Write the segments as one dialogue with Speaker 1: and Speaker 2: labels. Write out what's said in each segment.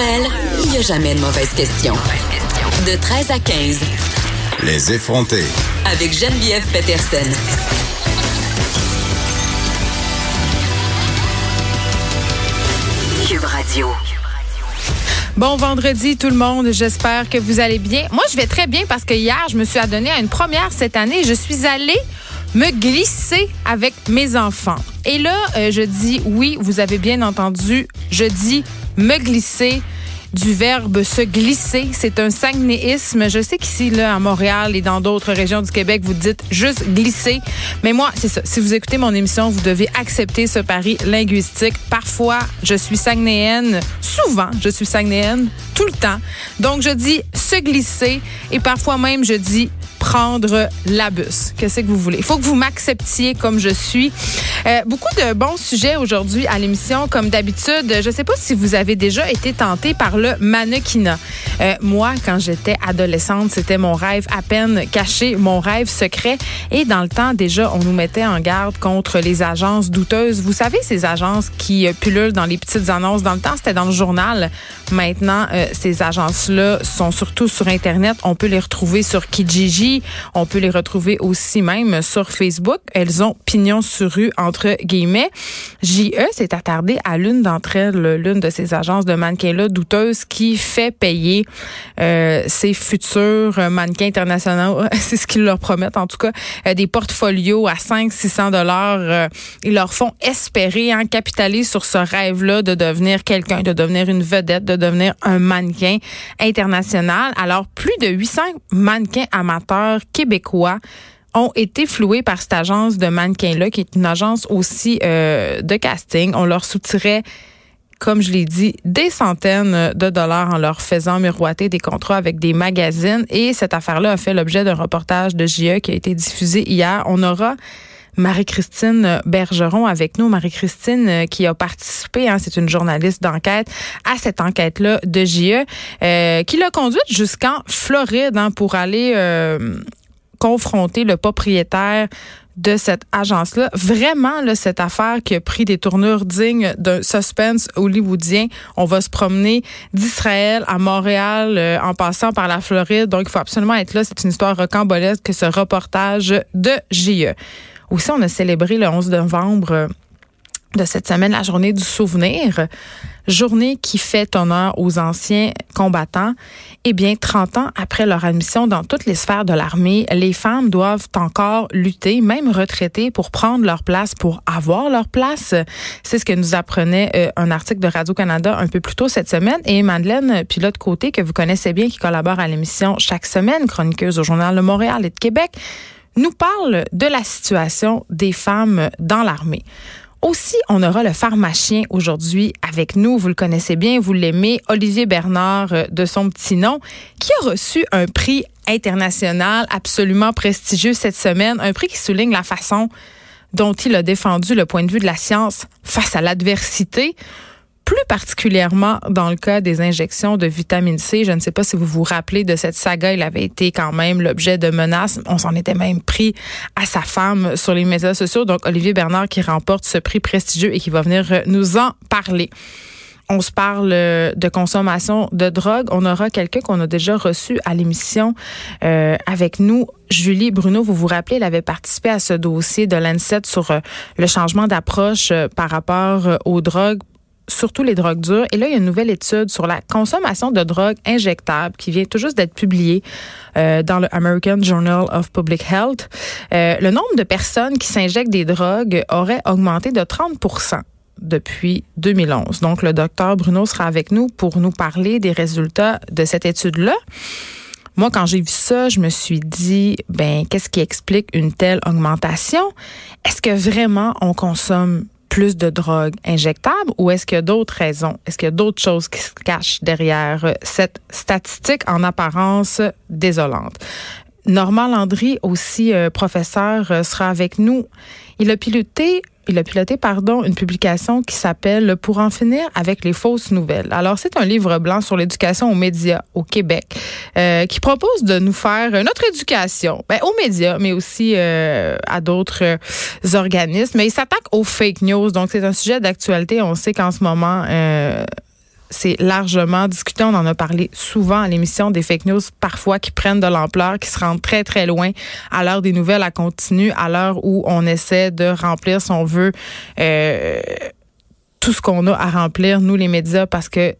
Speaker 1: elle, il n'y a jamais de mauvaise question. De 13 à 15.
Speaker 2: Les effronter.
Speaker 1: Avec Geneviève Peterson. Cube Radio.
Speaker 3: Bon vendredi tout le monde, j'espère que vous allez bien. Moi je vais très bien parce que hier je me suis adonnée à une première cette année. Je suis allée me glisser avec mes enfants. Et là, euh, je dis oui, vous avez bien entendu, je dis me glisser du verbe se glisser. C'est un sagnéisme. Je sais qu'ici, là, à Montréal et dans d'autres régions du Québec, vous dites juste glisser. Mais moi, c'est ça. Si vous écoutez mon émission, vous devez accepter ce pari linguistique. Parfois, je suis sagnéenne. Souvent, je suis sagnéenne. Tout le temps. Donc, je dis se glisser et parfois même, je dis prendre la bus. Qu'est-ce que vous voulez? Il faut que vous m'acceptiez comme je suis. Euh, beaucoup de bons sujets aujourd'hui à l'émission, comme d'habitude. Je ne sais pas si vous avez déjà été tenté par le mannequinat. Euh, moi, quand j'étais adolescente, c'était mon rêve à peine caché, mon rêve secret. Et dans le temps, déjà, on nous mettait en garde contre les agences douteuses. Vous savez, ces agences qui euh, pullulent dans les petites annonces. Dans le temps, c'était dans le journal. Maintenant, ces agences-là sont surtout sur Internet. On peut les retrouver sur Kijiji. On peut les retrouver aussi même sur Facebook. Elles ont pignon sur rue, entre guillemets. JE s'est attardé à l'une d'entre elles, l'une de ces agences de mannequins-là douteuses qui fait payer euh, ces futurs mannequins internationaux, c'est ce qu'ils leur promettent en tout cas, euh, des portfolios à 5 600 dollars. Euh, ils leur font espérer, hein, capitaliser sur ce rêve-là de devenir quelqu'un, de devenir une vedette, de devenir un mannequin international. Alors, plus de 800 mannequins amateurs québécois ont été floués par cette agence de mannequins-là, qui est une agence aussi de casting. On leur soutirait comme je l'ai dit, des centaines de dollars en leur faisant miroiter des contrats avec des magazines. Et cette affaire-là a fait l'objet d'un reportage de JE qui a été diffusé hier. On aura Marie-Christine Bergeron avec nous. Marie-Christine euh, qui a participé, hein, c'est une journaliste d'enquête, à cette enquête-là de JE, euh, qui l'a conduite jusqu'en Floride hein, pour aller euh, confronter le propriétaire de cette agence-là. Vraiment, là, cette affaire qui a pris des tournures dignes d'un suspense hollywoodien. On va se promener d'Israël à Montréal euh, en passant par la Floride. Donc, il faut absolument être là. C'est une histoire rocambolesque que ce reportage de JE. Aussi, on a célébré le 11 novembre euh, de cette semaine la journée du souvenir journée qui fait honneur aux anciens combattants. Eh bien, 30 ans après leur admission dans toutes les sphères de l'armée, les femmes doivent encore lutter, même retraitées, pour prendre leur place, pour avoir leur place. C'est ce que nous apprenait euh, un article de Radio-Canada un peu plus tôt cette semaine. Et Madeleine Pilote-Côté, que vous connaissez bien, qui collabore à l'émission chaque semaine, chroniqueuse au Journal de Montréal et de Québec, nous parle de la situation des femmes dans l'armée. Aussi, on aura le pharmacien aujourd'hui avec nous. Vous le connaissez bien, vous l'aimez, Olivier Bernard euh, de son petit nom, qui a reçu un prix international absolument prestigieux cette semaine, un prix qui souligne la façon dont il a défendu le point de vue de la science face à l'adversité plus particulièrement dans le cas des injections de vitamine C. Je ne sais pas si vous vous rappelez de cette saga. Il avait été quand même l'objet de menaces. On s'en était même pris à sa femme sur les médias sociaux. Donc, Olivier Bernard qui remporte ce prix prestigieux et qui va venir nous en parler on se parle de consommation de drogue. On aura quelqu'un qu'on a déjà reçu à l'émission euh, avec nous. Julie Bruno, vous vous rappelez, elle avait participé à ce dossier de l'ANSET sur euh, le changement d'approche euh, par rapport aux drogues surtout les drogues dures. Et là, il y a une nouvelle étude sur la consommation de drogues injectables qui vient tout juste d'être publiée euh, dans le American Journal of Public Health. Euh, le nombre de personnes qui s'injectent des drogues aurait augmenté de 30% depuis 2011. Donc, le docteur Bruno sera avec nous pour nous parler des résultats de cette étude-là. Moi, quand j'ai vu ça, je me suis dit, ben, qu'est-ce qui explique une telle augmentation? Est-ce que vraiment on consomme plus de drogue injectable ou est-ce qu'il y a d'autres raisons? Est-ce qu'il y a d'autres choses qui se cachent derrière euh, cette statistique en apparence désolante? Normand Landry, aussi euh, professeur, euh, sera avec nous. Il a piloté il a piloté pardon, une publication qui s'appelle Pour en finir avec les fausses nouvelles. Alors, c'est un livre blanc sur l'éducation aux médias au Québec euh, qui propose de nous faire notre éducation ben, aux médias, mais aussi euh, à d'autres euh, organismes. Mais il s'attaque aux fake news. Donc, c'est un sujet d'actualité. On sait qu'en ce moment, c'est largement discuté. On en a parlé souvent à l'émission des fake news, parfois qui prennent de l'ampleur, qui se rendent très, très loin à l'heure des nouvelles à continu, à l'heure où on essaie de remplir, si on veut, euh, tout ce qu'on a à remplir, nous, les médias, parce que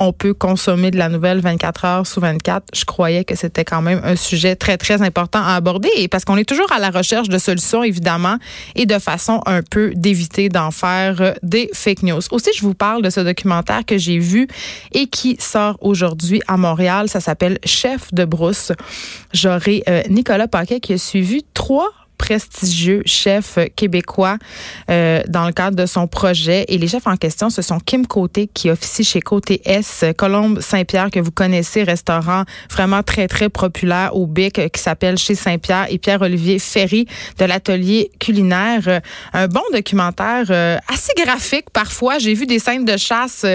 Speaker 3: on peut consommer de la nouvelle 24 heures sous 24. Je croyais que c'était quand même un sujet très, très important à aborder parce qu'on est toujours à la recherche de solutions, évidemment, et de façon un peu d'éviter d'en faire euh, des fake news. Aussi, je vous parle de ce documentaire que j'ai vu et qui sort aujourd'hui à Montréal. Ça s'appelle Chef de brousse. J'aurai euh, Nicolas Paquet qui a suivi trois prestigieux chef québécois euh, dans le cadre de son projet. Et les chefs en question, ce sont Kim Côté, qui officie chez Côté S, Colombe Saint-Pierre, que vous connaissez, restaurant vraiment très, très populaire au Bic, euh, qui s'appelle Chez Saint-Pierre, et Pierre-Olivier Ferry de l'atelier culinaire. Euh, un bon documentaire assez graphique parfois. J'ai vu des scènes de chasse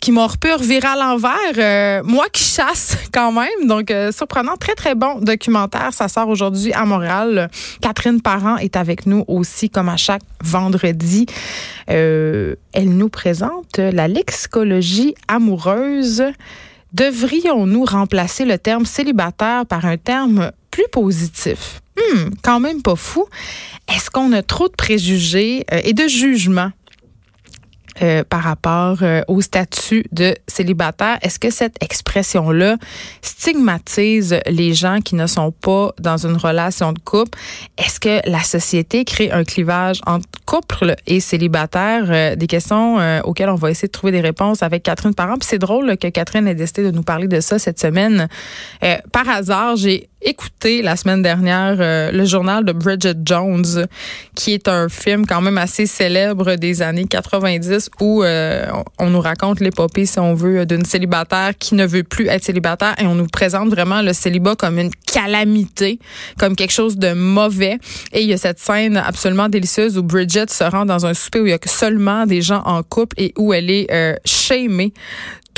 Speaker 3: qui m'ont repus revirer à l'envers. Euh, moi qui chasse quand même. Donc, euh, surprenant. Très, très bon documentaire. Ça sort aujourd'hui à Montréal. Catherine Parent est avec nous aussi, comme à chaque vendredi. Euh, elle nous présente la lexicologie amoureuse. Devrions-nous remplacer le terme célibataire par un terme plus positif? Hmm, quand même pas fou. Est-ce qu'on a trop de préjugés et de jugements? Euh, par rapport euh, au statut de célibataire. Est-ce que cette expression-là stigmatise les gens qui ne sont pas dans une relation de couple? Est-ce que la société crée un clivage entre couple et célibataire? Euh, des questions auxquelles on va essayer de trouver des réponses avec Catherine Parent. Puis c'est drôle que Catherine ait décidé de nous parler de ça cette semaine. par hasard, j'ai écouté la semaine dernière le journal de Bridget Jones, qui est un film quand même assez célèbre des années 90 où euh, on nous raconte l'épopée, si on veut, d'une célibataire qui ne veut plus être célibataire et on nous présente vraiment le célibat comme une calamité, comme quelque chose de mauvais. Et il y a cette scène absolument délicieuse où Bridget se rend dans un souper où il y a seulement des gens en couple et où elle est euh, shamée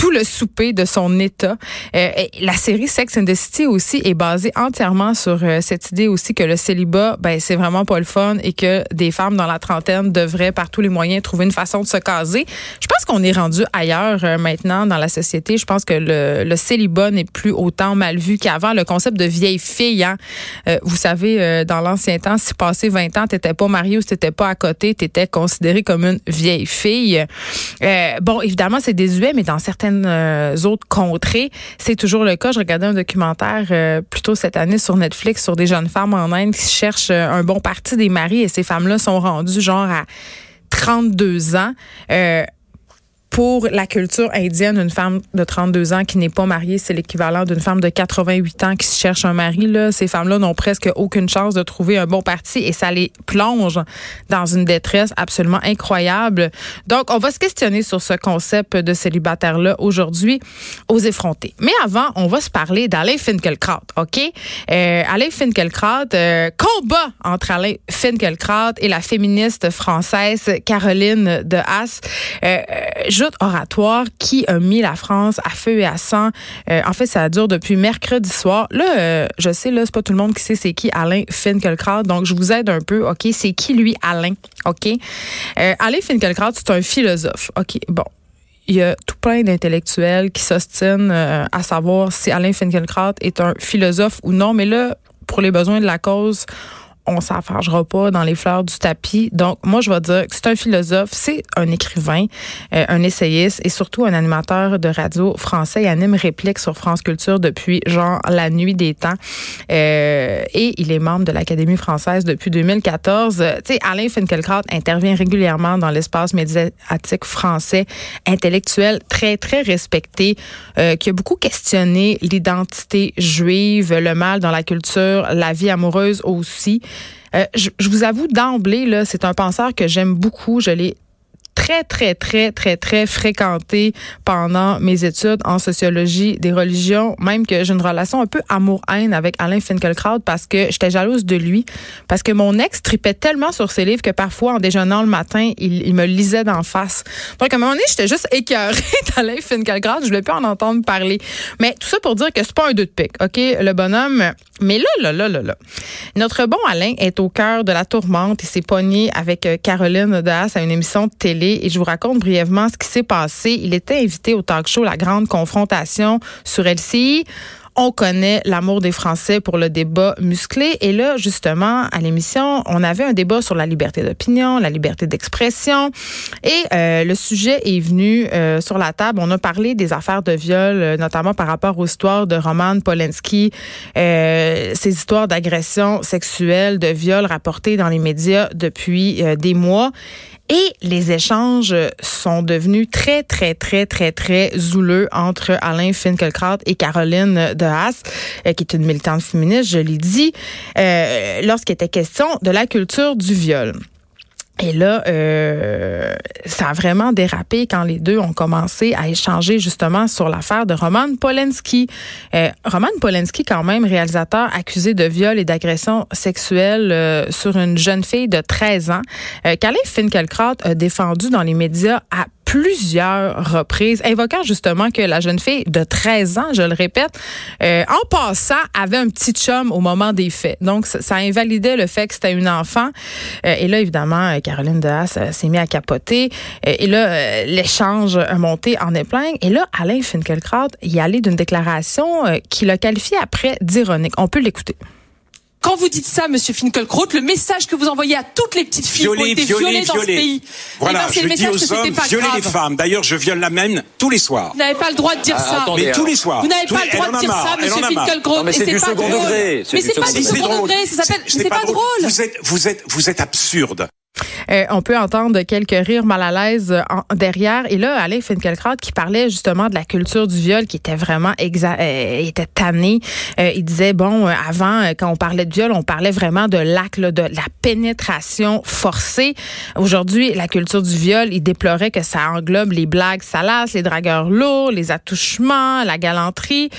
Speaker 3: tout le souper de son état. Euh, la série Sex and the City aussi est basée entièrement sur euh, cette idée aussi que le célibat, ben c'est vraiment pas le fun et que des femmes dans la trentaine devraient par tous les moyens trouver une façon de se caser. Je pense qu'on est rendu ailleurs euh, maintenant dans la société. Je pense que le, le célibat n'est plus autant mal vu qu'avant. Le concept de vieille fille, hein, vous savez, dans l'ancien temps, si passé 20 ans, t'étais pas marié ou si t'étais pas à côté, t'étais considéré comme une vieille fille. bon, évidemment, c'est désuet, mais dans certaines euh, autres contrées. C'est toujours le cas. Je regardais un documentaire euh, plutôt cette année sur Netflix sur des jeunes femmes en Inde qui cherchent euh, un bon parti des maris et ces femmes-là sont rendues genre à 32 ans pour la culture indienne, une femme de 32 ans qui n'est pas mariée, c'est l'équivalent d'une femme de 88 ans qui cherche un mari. Là. Ces femmes-là n'ont presque aucune chance de trouver un bon parti et ça les plonge dans une détresse absolument incroyable. Donc, on va se questionner sur ce concept de célibataire-là aujourd'hui aux effrontés. Mais avant, on va se parler d'Alain Finkielkraut, OK? Euh, Alain Finkielkraut, euh, combat entre Alain Finkielkraut et la féministe française Caroline de Haas. Euh, oratoire qui a mis la France à feu et à sang. Euh, en fait, ça dure depuis mercredi soir. Là, euh, je sais, là, c'est pas tout le monde qui sait c'est qui Alain Finkielkraut, donc je vous aide un peu. OK, c'est qui lui, Alain? OK? Euh, Alain Finkielkraut, c'est un philosophe. OK, bon il y a tout plein d'intellectuels qui s'ostinent à savoir si Alain Finkielkraut est un philosophe ou non. Mais là, pour les besoins de la cause, on s'enfargera pas dans les fleurs du tapis. Donc, moi, je vais dire que c'est un philosophe, c'est un écrivain, euh, un essayiste et surtout un animateur de radio français. Il anime Réplique sur France Culture depuis, genre, la nuit des temps. Euh, et il est membre de l'Académie française depuis 2014. tu sais, Alain Finkielkraut intervient régulièrement dans l'espace médiatique français, intellectuel, très, très respecté, euh, qui a beaucoup questionné l'identité juive, le mal dans la culture, la vie amoureuse aussi. Euh, je, je, vous avoue d'emblée, là, c'est un penseur que j'aime beaucoup. Je l'ai très, très, très, très, très fréquenté pendant mes études en sociologie des religions, même que j'ai une relation un peu amour-haine avec Alain Finkielkraut parce que j'étais jalouse de lui, parce que mon ex tripait tellement sur ses livres que parfois, en déjeunant le matin, il, me lisait d'en face. Donc, à un moment donné, j'étais juste écœurée d'Alain Finkielkraut, je voulais plus en entendre parler. Mais tout ça pour dire que c'est pas un deux de pique, OK? Le bonhomme... Mais là, là, là, là, là, notre bon Alain est au cœur de la tourmente. Il s'est pogné avec euh, Caroline Odas à une émission de télé et je vous raconte brièvement ce qui s'est passé. Il était invité au talk show La Grande Confrontation sur LCI. On connaît l'amour des Français pour le débat musclé. Et là, justement, à l'émission, on avait un débat sur la liberté d'opinion, la liberté d'expression. Et euh, le sujet est venu euh, sur la table. On a parlé des affaires de viol, euh, notamment par rapport aux histoires de Roman Polanski, ces histoires d'agression sexuelle, de viol rapportées dans les médias depuis des mois. Et les échanges sont devenus très, très, très, très, très zouleux entre Alain Finkielkraut et Caroline de Haas, euh, qui est une militante féministe, je l'ai dit, euh, lorsqu'il était question de la culture du viol. Et là, euh, ça a vraiment dérapé quand les deux ont commencé à échanger justement sur l'affaire de Roman Polanski. Euh, Roman Polanski, quand même, réalisateur accusé de viol et d'agression sexuelle euh, sur une jeune fille de 13 ans, qu'Alain Finkielkraut a défendu dans les médias à plusieurs reprises, invoquant justement que la jeune fille de 13 ans, je le répète, euh, en passant, avait un petit chum au moment des faits. Donc, ça, invalidait le fait que c'était une enfant. Euh, et là, évidemment, euh, Caroline Dehaas s'est mise à capoter. et là, l'échange a monté en épingle. Et là, Alain Finkielkraut y allait d'une déclaration qu'il a qualifiée après d'ironique. On peut l'écouter.
Speaker 4: Quand vous dites ça, Monsieur Finkielkraut, le message que vous envoyez à toutes les petites filles qui ont été violées dans ce pays,
Speaker 5: voilà, eh ben, je le dis aux hommes, violez les femmes. D'ailleurs, je viole la même tous les soirs.
Speaker 4: Vous n'avez pas le droit de dire ah, ça.
Speaker 5: mais tous les soirs.
Speaker 4: Vous n'avez pas le droit de dire ça, Monsieur Finkielkraut.
Speaker 6: Mais c'est du second degré.
Speaker 4: Mais c'est pas du second degré. Ça s'appelle. C'est pas drôle.
Speaker 5: Vous êtes, vous êtes, vous êtes absurde.
Speaker 3: Euh, on peut entendre quelques rires mal à l'aise euh, derrière. Et là, Alain Finkielkraut qui parlait justement de la culture du viol qui était vraiment exa euh, était tanné. il disait, bon, avant, quand on parlait de viol, on parlait vraiment de l'acte, de la pénétration forcée. Aujourd'hui, la culture du viol, il déplorait que ça englobe les blagues salaces, les dragueurs lourds, les attouchements, la galanterie.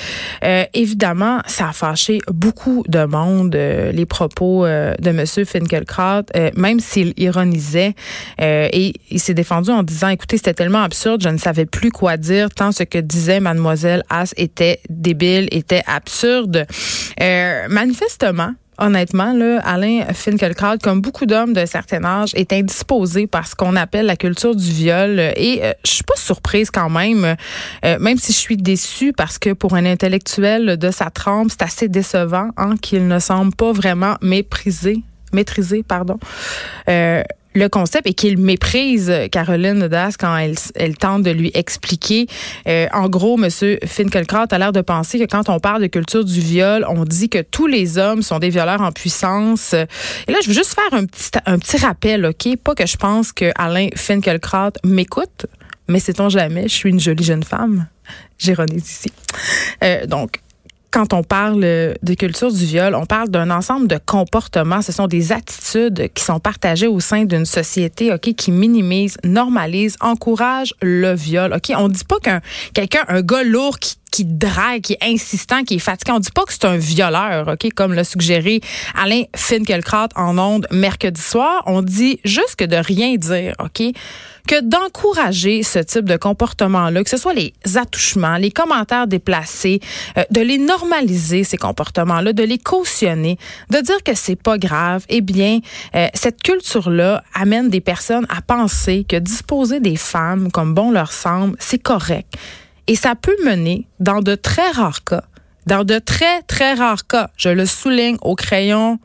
Speaker 3: évidemment, ça a fâché beaucoup de monde, les propos de M. Finkielkraut, même s'il ironisait euh, et il s'est défendu en disant écoutez c'était tellement absurde je ne savais plus quoi dire tant ce que disait mademoiselle As était débile était absurde euh, manifestement honnêtement, là, Alain Finkielkraut, comme beaucoup d'hommes d'un certain âge, est indisposé par ce qu'on appelle la culture du viol. Et euh, je suis pas surprise quand même, même si je suis déçue parce que pour un intellectuel de sa trempe, c'est assez décevant hein, qu'il ne semble pas vraiment mépriser maîtriser, pardon, euh, le concept et qu'il méprise Caroline Das quand elle, elle, tente de lui expliquer. Euh, en gros, Monsieur Finkelkraut a l'air de penser que quand on parle de culture du viol, on dit que tous les hommes sont des violeurs en puissance. Et là, je veux juste faire un petit, un petit rappel, OK? Pas que je pense que Alain Finkelkraut m'écoute, mais sait-on jamais, je suis une jolie jeune femme? J'ironise ici. Euh, donc, quand on parle de culture du viol, on parle d'un ensemble de comportements. Ce sont des attitudes qui sont partagées au sein d'une société, ok, qui minimise, normalise, encourage le viol. Ok, on dit pas qu'un quelqu'un, un gars lourd qui qui drague, qui est insistant, qui est fatigué. On dit pas que c'est un violeur, OK, comme l'a suggéré Alain Finkielkraut en ondes mercredi soir. On dit juste que de rien dire, OK, que d'encourager ce type de comportement-là, que ce soit les attouchements, les commentaires déplacés, euh, de les normaliser, ces comportements-là, de les cautionner, de dire que c'est pas grave, eh bien, euh, cette culture-là amène des personnes à penser que disposer des femmes comme bon leur semble, c'est correct. Et ça peut mener, dans de très rares cas, dans de très, très rares cas, je le souligne au crayon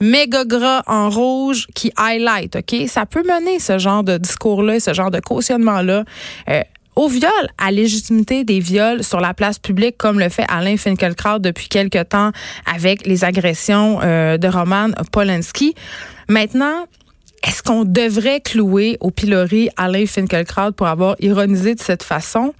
Speaker 3: méga gras en rouge qui highlight, OK? Ça peut mener ce genre de discours-là, ce genre de cautionnement-là. Euh, au viol, à légitimité des viols sur la place publique, comme le fait Alain Finkielkraut depuis quelque temps avec les agressions euh, de Roman Polanski. Maintenant, est-ce qu'on devrait clouer au pilori Alain Finkielkraut pour avoir ironisé de cette façon?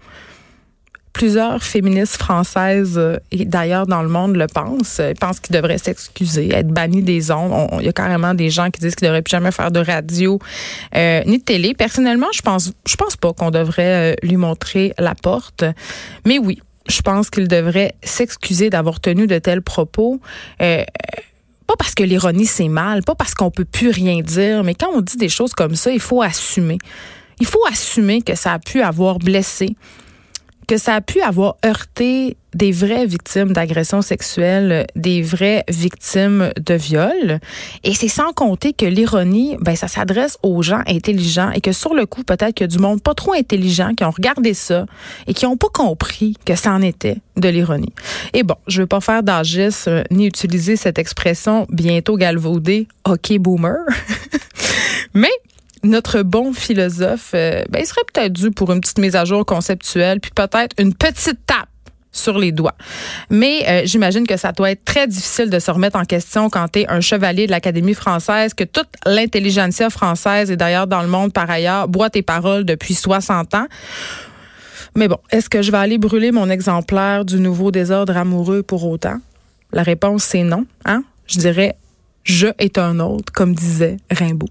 Speaker 3: Plusieurs féministes françaises euh, et d'ailleurs dans le monde le pensent. Ils pensent qu'ils devraient s'excuser, être bannis des ondes. Il y a carrément des gens qui disent qu'ils devraient plus jamais faire de radio euh, ni de télé. Personnellement, je pense, je pense pas qu'on devrait euh, lui montrer la porte. Mais oui, je pense qu'il devrait s'excuser d'avoir tenu de tels propos. pas parce que l'ironie c'est mal, pas parce qu'on peut plus rien dire, mais quand on dit des choses comme ça, il faut assumer. Il faut assumer que ça a pu avoir blessé, que ça a pu avoir heurté des vraies victimes d'agressions sexuelles, des vraies victimes de viol. Et c'est sans compter que l'ironie, ben, ça s'adresse aux gens intelligents et que sur le coup, peut-être qu'il y a du monde pas trop intelligent qui ont regardé ça et qui n'ont pas compris que ça en était de l'ironie. Et bon, je veux pas faire d'agis euh, ni utiliser cette expression bientôt galvaudée, OK boomer. Mais notre bon philosophe, euh, ben, il serait peut-être dû pour une petite mise à jour conceptuelle, puis peut-être une petite tape sur les doigts. Mais euh, j'imagine que ça doit être très difficile de se remettre en question quand tu es un chevalier de l'Académie française, que toute l'intelligentsia française et d'ailleurs dans le monde par ailleurs boit tes paroles depuis 60 ans. Mais bon, est-ce que je vais aller brûler mon exemplaire du nouveau désordre amoureux pour autant? La réponse, c'est non. Hein? Je dirais, je est un autre, comme disait Rimbaud.